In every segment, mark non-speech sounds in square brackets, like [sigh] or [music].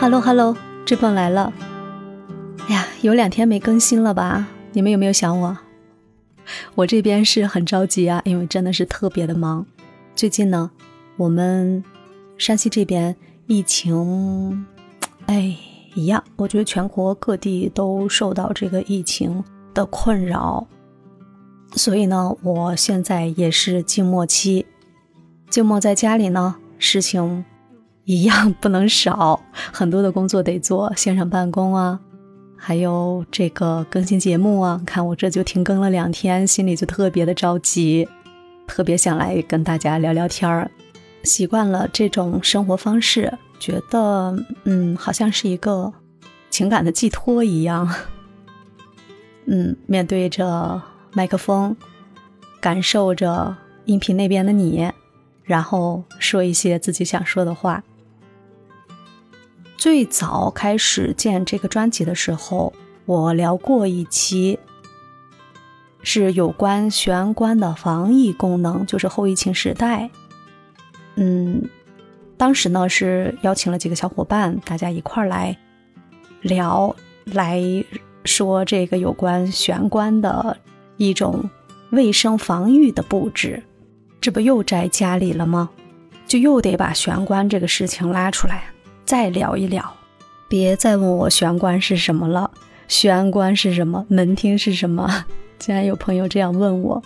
Hello Hello，志鹏来了。哎呀，有两天没更新了吧？你们有没有想我？[laughs] 我这边是很着急啊，因为真的是特别的忙。最近呢，我们山西这边疫情，哎，一样，我觉得全国各地都受到这个疫情的困扰。所以呢，我现在也是静默期，静默在家里呢，事情一样不能少，很多的工作得做，线上办公啊，还有这个更新节目啊。看我这就停更了两天，心里就特别的着急，特别想来跟大家聊聊天儿。习惯了这种生活方式，觉得嗯，好像是一个情感的寄托一样。[laughs] 嗯，面对着。麦克风，感受着音频那边的你，然后说一些自己想说的话。最早开始建这个专辑的时候，我聊过一期，是有关玄关的防疫功能，就是后疫情时代。嗯，当时呢是邀请了几个小伙伴，大家一块儿来聊，来说这个有关玄关的。一种卫生防御的布置，这不又宅家里了吗？就又得把玄关这个事情拉出来再聊一聊。别再问我玄关是什么了，玄关是什么？门厅是什么？[laughs] 竟然有朋友这样问我，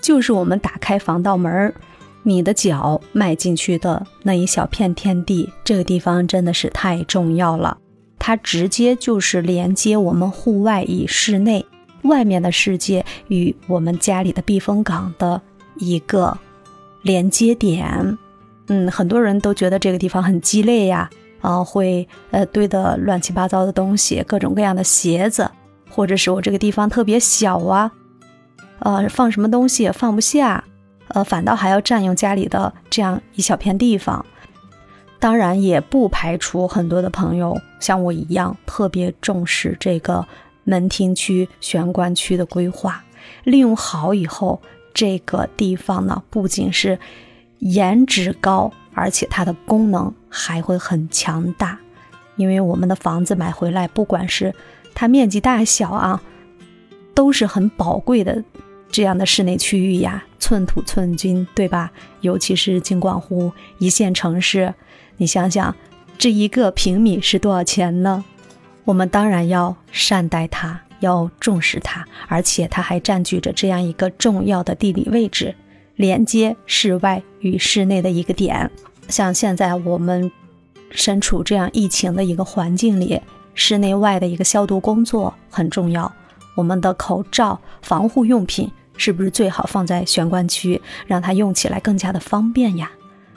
就是我们打开防盗门，你的脚迈进去的那一小片天地，这个地方真的是太重要了。它直接就是连接我们户外与室内。外面的世界与我们家里的避风港的一个连接点，嗯，很多人都觉得这个地方很鸡肋呀，啊，会呃堆的乱七八糟的东西，各种各样的鞋子，或者是我这个地方特别小啊，呃，放什么东西也放不下，呃，反倒还要占用家里的这样一小片地方。当然，也不排除很多的朋友像我一样特别重视这个。门厅区、玄关区的规划利用好以后，这个地方呢，不仅是颜值高，而且它的功能还会很强大。因为我们的房子买回来，不管是它面积大小啊，都是很宝贵的这样的室内区域呀，寸土寸金，对吧？尤其是京广沪一线城市，你想想，这一个平米是多少钱呢？我们当然要善待它，要重视它，而且它还占据着这样一个重要的地理位置，连接室外与室内的一个点。像现在我们身处这样疫情的一个环境里，室内外的一个消毒工作很重要。我们的口罩、防护用品是不是最好放在玄关区，让它用起来更加的方便呀？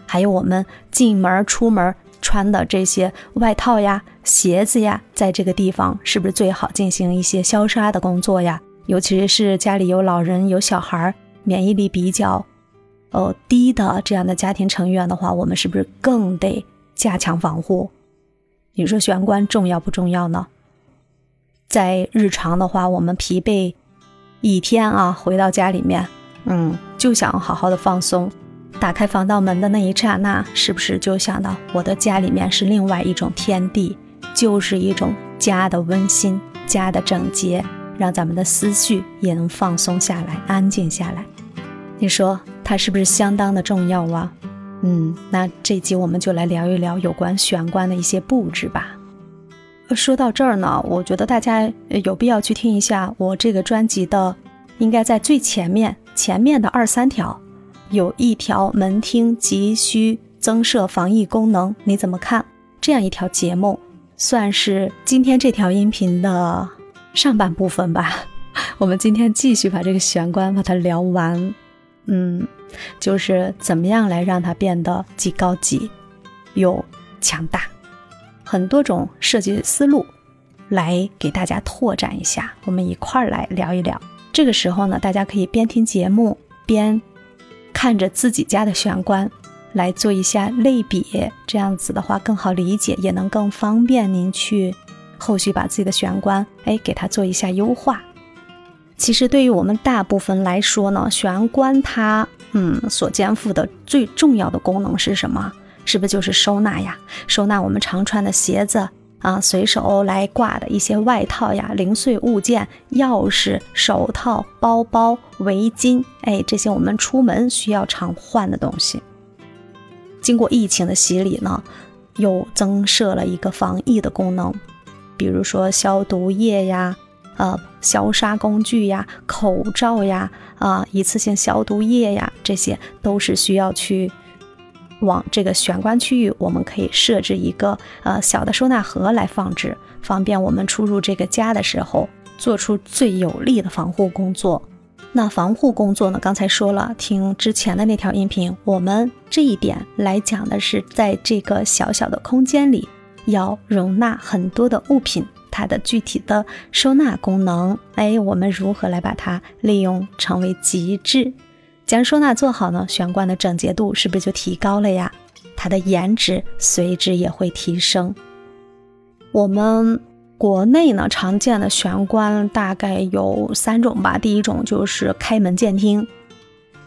还有我们进门、出门。穿的这些外套呀、鞋子呀，在这个地方是不是最好进行一些消杀的工作呀？尤其是家里有老人、有小孩，免疫力比较呃低的这样的家庭成员的话，我们是不是更得加强防护？你说玄关重要不重要呢？在日常的话，我们疲惫一天啊，回到家里面，嗯，就想好好的放松。打开防盗门的那一刹那，是不是就想到我的家里面是另外一种天地，就是一种家的温馨、家的整洁，让咱们的思绪也能放松下来、安静下来？你说它是不是相当的重要啊？嗯，那这集我们就来聊一聊有关玄关的一些布置吧。说到这儿呢，我觉得大家有必要去听一下我这个专辑的，应该在最前面前面的二三条。有一条门厅急需增设防疫功能，你怎么看？这样一条节目算是今天这条音频的上半部分吧。[laughs] 我们今天继续把这个玄关把它聊完。嗯，就是怎么样来让它变得既高级又强大，很多种设计思路来给大家拓展一下。我们一块儿来聊一聊。这个时候呢，大家可以边听节目边。看着自己家的玄关来做一下类比，这样子的话更好理解，也能更方便您去后续把自己的玄关哎给它做一下优化。其实对于我们大部分来说呢，玄关它嗯所肩负的最重要的功能是什么？是不是就是收纳呀？收纳我们常穿的鞋子啊，随手来挂的一些外套呀、零碎物件、钥匙、手套、包包、围巾，哎，这些我们出门需要常换的东西。经过疫情的洗礼呢，又增设了一个防疫的功能，比如说消毒液呀。呃，消杀工具呀，口罩呀，啊，一次性消毒液呀，这些都是需要去往这个玄关区域，我们可以设置一个呃小的收纳盒来放置，方便我们出入这个家的时候做出最有力的防护工作。那防护工作呢？刚才说了，听之前的那条音频，我们这一点来讲的是，在这个小小的空间里，要容纳很多的物品。它的具体的收纳功能，哎，我们如何来把它利用成为极致？将收纳做好呢，玄关的整洁度是不是就提高了呀？它的颜值随之也会提升。我们国内呢常见的玄关大概有三种吧。第一种就是开门见厅，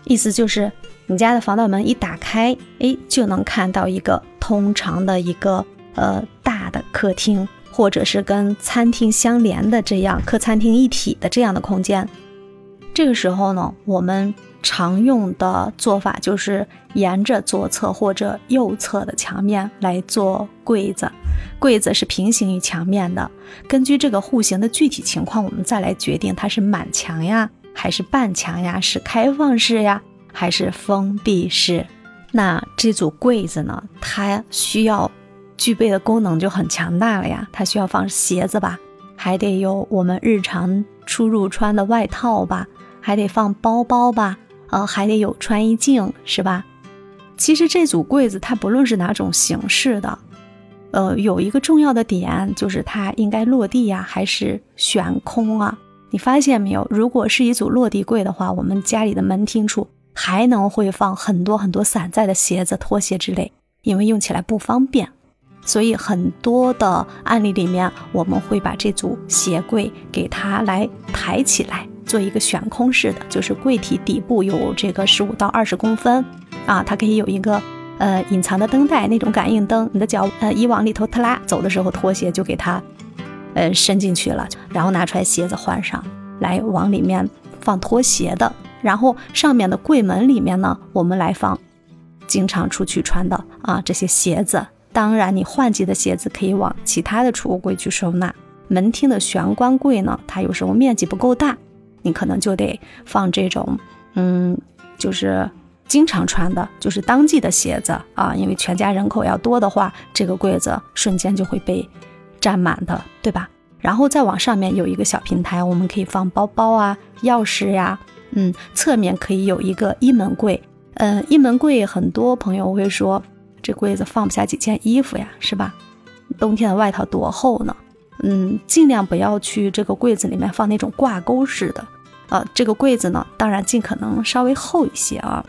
意思就是你家的防盗门一打开，哎，就能看到一个通常的一个呃大的客厅。或者是跟餐厅相连的这样客餐厅一体的这样的空间，这个时候呢，我们常用的做法就是沿着左侧或者右侧的墙面来做柜子，柜子是平行于墙面的。根据这个户型的具体情况，我们再来决定它是满墙呀，还是半墙呀，是开放式呀，还是封闭式。那这组柜子呢，它需要。具备的功能就很强大了呀，它需要放鞋子吧，还得有我们日常出入穿的外套吧，还得放包包吧，呃，还得有穿衣镜是吧？其实这组柜子它不论是哪种形式的，呃，有一个重要的点就是它应该落地呀，还是悬空啊？你发现没有？如果是一组落地柜的话，我们家里的门厅处还能会放很多很多散在的鞋子、拖鞋之类，因为用起来不方便。所以很多的案例里面，我们会把这组鞋柜给它来抬起来，做一个悬空式的，就是柜体底部有这个十五到二十公分啊，它可以有一个呃隐藏的灯带，那种感应灯，你的脚呃一往里头特拉，走的时候拖鞋就给它呃伸进去了，然后拿出来鞋子换上来，往里面放拖鞋的，然后上面的柜门里面呢，我们来放经常出去穿的啊这些鞋子。当然，你换季的鞋子可以往其他的储物柜去收纳。门厅的玄关柜呢，它有时候面积不够大，你可能就得放这种，嗯，就是经常穿的，就是当季的鞋子啊。因为全家人口要多的话，这个柜子瞬间就会被占满的，对吧？然后再往上面有一个小平台，我们可以放包包啊、钥匙呀，嗯，侧面可以有一个衣门柜，嗯，衣门柜很多朋友会说。这柜子放不下几件衣服呀，是吧？冬天的外套多厚呢？嗯，尽量不要去这个柜子里面放那种挂钩式的。呃，这个柜子呢，当然尽可能稍微厚一些啊。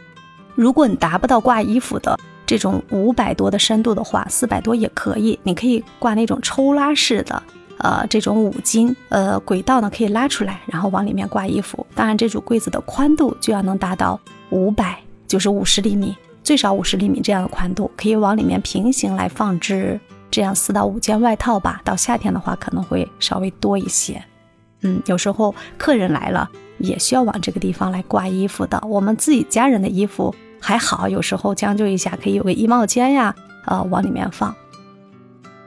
如果你达不到挂衣服的这种五百多的深度的话，四百多也可以。你可以挂那种抽拉式的，呃，这种五金，呃，轨道呢可以拉出来，然后往里面挂衣服。当然，这组柜子的宽度就要能达到五百，就是五十厘米。最少五十厘米这样的宽度，可以往里面平行来放置这样四到五件外套吧。到夏天的话，可能会稍微多一些。嗯，有时候客人来了，也需要往这个地方来挂衣服的。我们自己家人的衣服还好，有时候将就一下，可以有个衣帽间呀，呃，往里面放。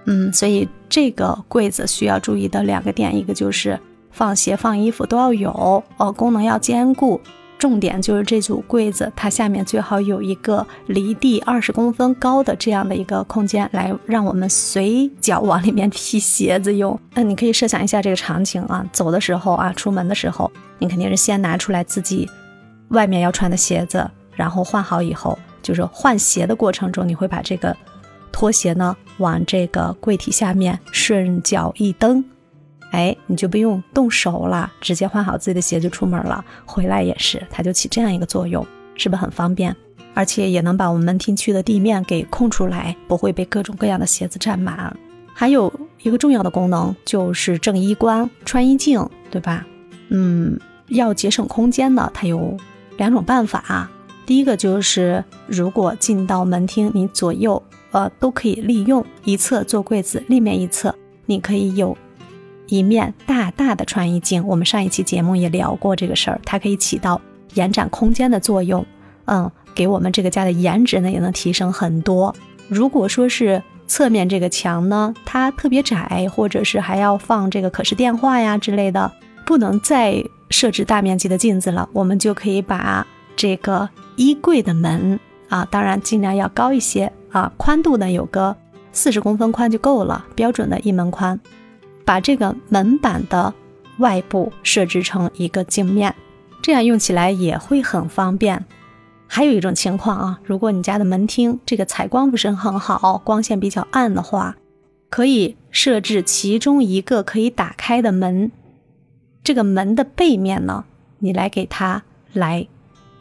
嗯，所以这个柜子需要注意的两个点，一个就是放鞋、放衣服都要有，呃，功能要兼顾。重点就是这组柜子，它下面最好有一个离地二十公分高的这样的一个空间，来让我们随脚往里面踢鞋子用。那 [laughs] 你可以设想一下这个场景啊，走的时候啊，出门的时候，你肯定是先拿出来自己外面要穿的鞋子，然后换好以后，就是换鞋的过程中，你会把这个拖鞋呢往这个柜体下面顺脚一蹬。哎，你就不用动手了，直接换好自己的鞋就出门了。回来也是，它就起这样一个作用，是不是很方便？而且也能把我们门厅区的地面给空出来，不会被各种各样的鞋子占满。还有一个重要的功能就是正衣冠、穿衣镜，对吧？嗯，要节省空间呢，它有两种办法。第一个就是，如果进到门厅，你左右呃都可以利用，一侧做柜子，另面一侧你可以有一面大大的穿衣镜。我们上一期节目也聊过这个事儿，它可以起到延展空间的作用，嗯，给我们这个家的颜值呢也能提升很多。如果说是侧面这个墙呢，它特别窄，或者是还要放这个可视电话呀之类的，不能再设置大面积的镜子了，我们就可以把这个。衣柜的门啊，当然尽量要高一些啊，宽度呢有个四十公分宽就够了，标准的一门宽。把这个门板的外部设置成一个镜面，这样用起来也会很方便。还有一种情况啊，如果你家的门厅这个采光不是很好，光线比较暗的话，可以设置其中一个可以打开的门，这个门的背面呢，你来给它来。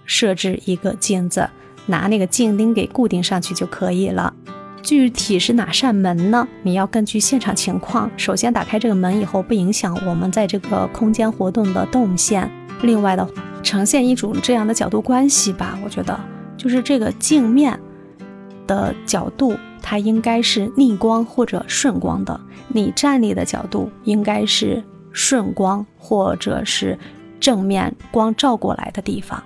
设置一个镜子，拿那个镜钉给固定上去就可以了。具体是哪扇门呢？你要根据现场情况，首先打开这个门以后，不影响我们在这个空间活动的动线。另外的，呈现一种这样的角度关系吧。我觉得，就是这个镜面的角度，它应该是逆光或者顺光的。你站立的角度应该是顺光，或者是正面光照过来的地方。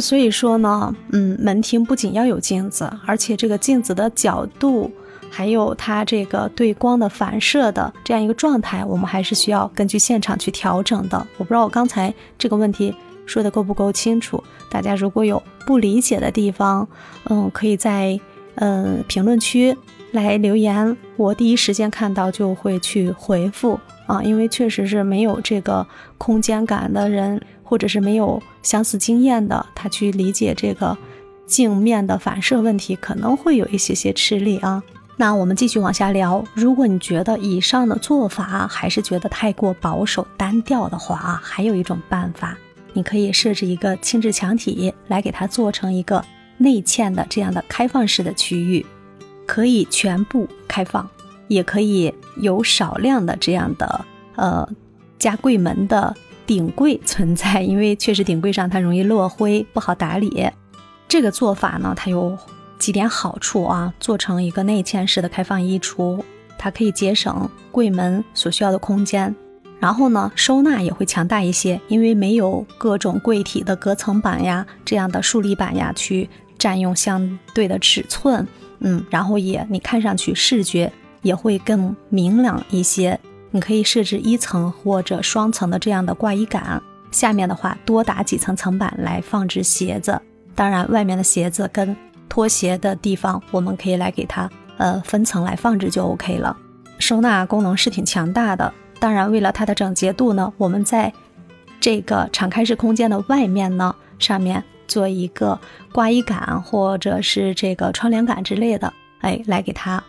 所以说呢，嗯，门厅不仅要有镜子，而且这个镜子的角度，还有它这个对光的反射的这样一个状态，我们还是需要根据现场去调整的。我不知道我刚才这个问题说的够不够清楚，大家如果有不理解的地方，嗯，可以在嗯评论区来留言，我第一时间看到就会去回复啊，因为确实是没有这个空间感的人。或者是没有相似经验的，他去理解这个镜面的反射问题，可能会有一些些吃力啊。那我们继续往下聊。如果你觉得以上的做法还是觉得太过保守单调的话啊，还有一种办法，你可以设置一个轻质墙体来给它做成一个内嵌的这样的开放式的区域，可以全部开放，也可以有少量的这样的呃加柜门的。顶柜存在，因为确实顶柜上它容易落灰，不好打理。这个做法呢，它有几点好处啊。做成一个内嵌式的开放衣橱，它可以节省柜门所需要的空间，然后呢，收纳也会强大一些，因为没有各种柜体的隔层板呀、这样的竖立板呀去占用相对的尺寸。嗯，然后也你看上去视觉也会更明朗一些。你可以设置一层或者双层的这样的挂衣杆，下面的话多打几层层板来放置鞋子。当然，外面的鞋子跟拖鞋的地方，我们可以来给它呃分层来放置就 OK 了。收纳功能是挺强大的。当然，为了它的整洁度呢，我们在这个敞开式空间的外面呢，上面做一个挂衣杆或者是这个窗帘杆之类的，哎，来给它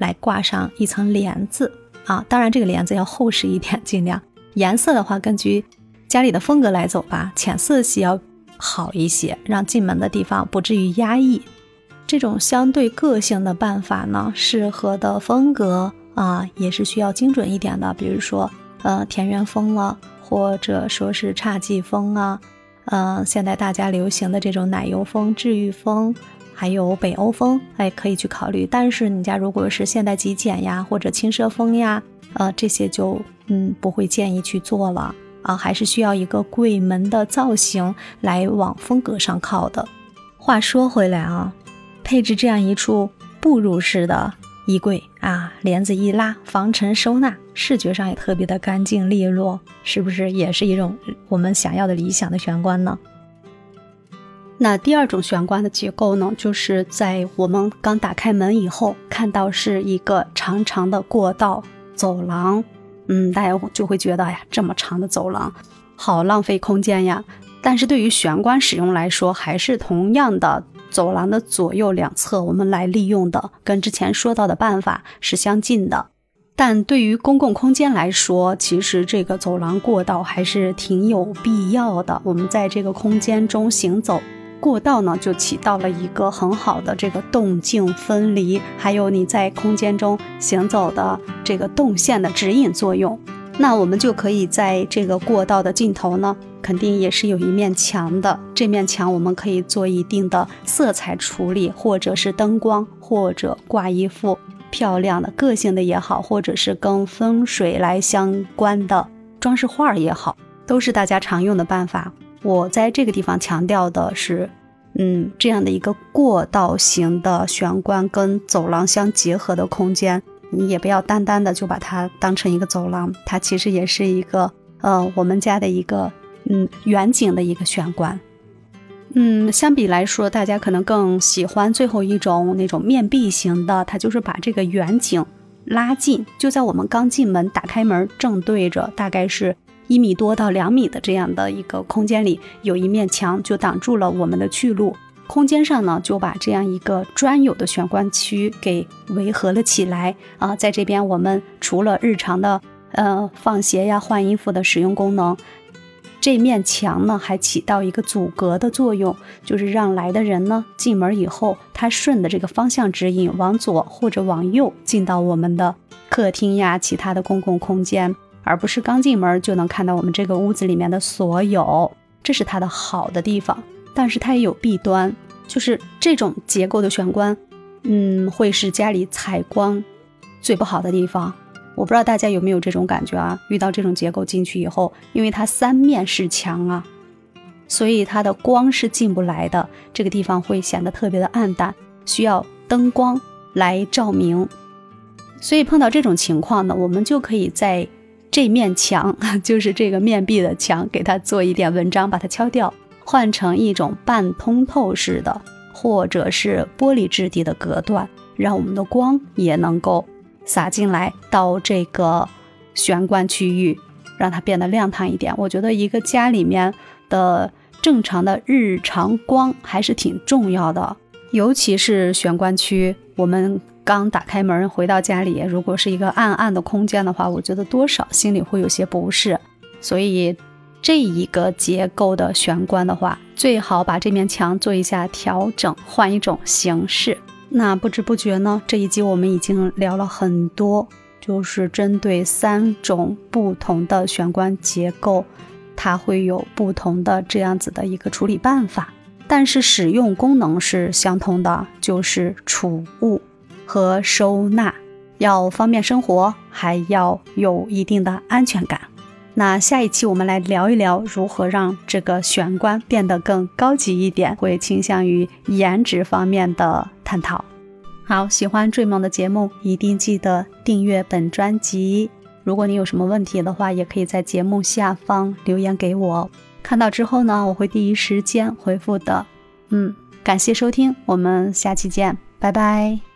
来挂上一层帘子。啊，当然这个帘子要厚实一点，[laughs] 尽量颜色的话，根据家里的风格来走吧，浅色系要好一些，让进门的地方不至于压抑。这种相对个性的办法呢，适合的风格啊，也是需要精准一点的，比如说呃田园风了，或者说是侘寂风啊，嗯，现在大家流行的这种奶油风、治愈风。还有北欧风，哎，可以去考虑。但是你家如果是现代极简呀，或者轻奢风呀，呃，这些就嗯不会建议去做了啊，还是需要一个柜门的造型来往风格上靠的。话说回来啊，配置这样一处步入式的衣柜啊，帘子一拉，防尘收纳，视觉上也特别的干净利落，是不是也是一种我们想要的理想的玄关呢？那第二种玄关的结构呢，就是在我们刚打开门以后，看到是一个长长的过道走廊，嗯，大家就会觉得，哎呀，这么长的走廊，好浪费空间呀。但是对于玄关使用来说，还是同样的，走廊的左右两侧我们来利用的，跟之前说到的办法是相近的。但对于公共空间来说，其实这个走廊过道还是挺有必要的。我们在这个空间中行走。过道呢，就起到了一个很好的这个动静分离，还有你在空间中行走的这个动线的指引作用。那我们就可以在这个过道的尽头呢，肯定也是有一面墙的。这面墙我们可以做一定的色彩处理，或者是灯光，或者挂一幅漂亮的、个性的也好，或者是跟风水来相关的装饰画也好，都是大家常用的办法。我在这个地方强调的是，嗯，这样的一个过道型的玄关跟走廊相结合的空间。你也不要单单的就把它当成一个走廊，它其实也是一个呃我们家的一个嗯远景的一个玄关。嗯，相比来说，大家可能更喜欢最后一种那种面壁型的，它就是把这个远景拉近，就在我们刚进门打开门正对着，大概是一米多到两米的这样的一个空间里，有一面墙就挡住了我们的去路。空间上呢，就把这样一个专有的玄关区给围合了起来啊。在这边，我们除了日常的呃放鞋呀、换衣服的使用功能，这面墙呢还起到一个阻隔的作用，就是让来的人呢进门以后，他顺着这个方向指引往左或者往右进到我们的客厅呀、其他的公共空间，而不是刚进门就能看到我们这个屋子里面的所有。这是它的好的地方。但是它也有弊端，就是这种结构的玄关，嗯，会是家里采光最不好的地方。我不知道大家有没有这种感觉啊？遇到这种结构进去以后，因为它三面是墙啊，所以它的光是进不来的，这个地方会显得特别的暗淡，需要灯光来照明。所以碰到这种情况呢，我们就可以在这面墙，[laughs] 就是这个面壁的墙，给它做一点文章，把它敲掉。换成一种半通透式的，或者是玻璃质地的隔断，让我们的光也能够洒进来到这个玄关区域，让它变得亮堂一点。我觉得一个家里面的正常的日常光还是挺重要的，尤其是玄关区。我们刚打开门回到家里，如果是一个暗暗的空间的话，我觉得多少心里会有些不适，所以。这一个结构的玄关的话，最好把这面墙做一下调整，换一种形式。那不知不觉呢，这一集我们已经聊了很多，就是针对三种不同的玄关结构，它会有不同的这样子的一个处理办法，但是使用功能是相通的，就是储物和收纳，要方便生活，还要有一定的安全感。那下一期我们来聊一聊如何让这个玄关变得更高级一点，会倾向于颜值方面的探讨。好，喜欢追梦的节目，一定记得订阅本专辑。如果你有什么问题的话，也可以在节目下方留言给我，看到之后呢，我会第一时间回复的。嗯，感谢收听，我们下期见，拜拜。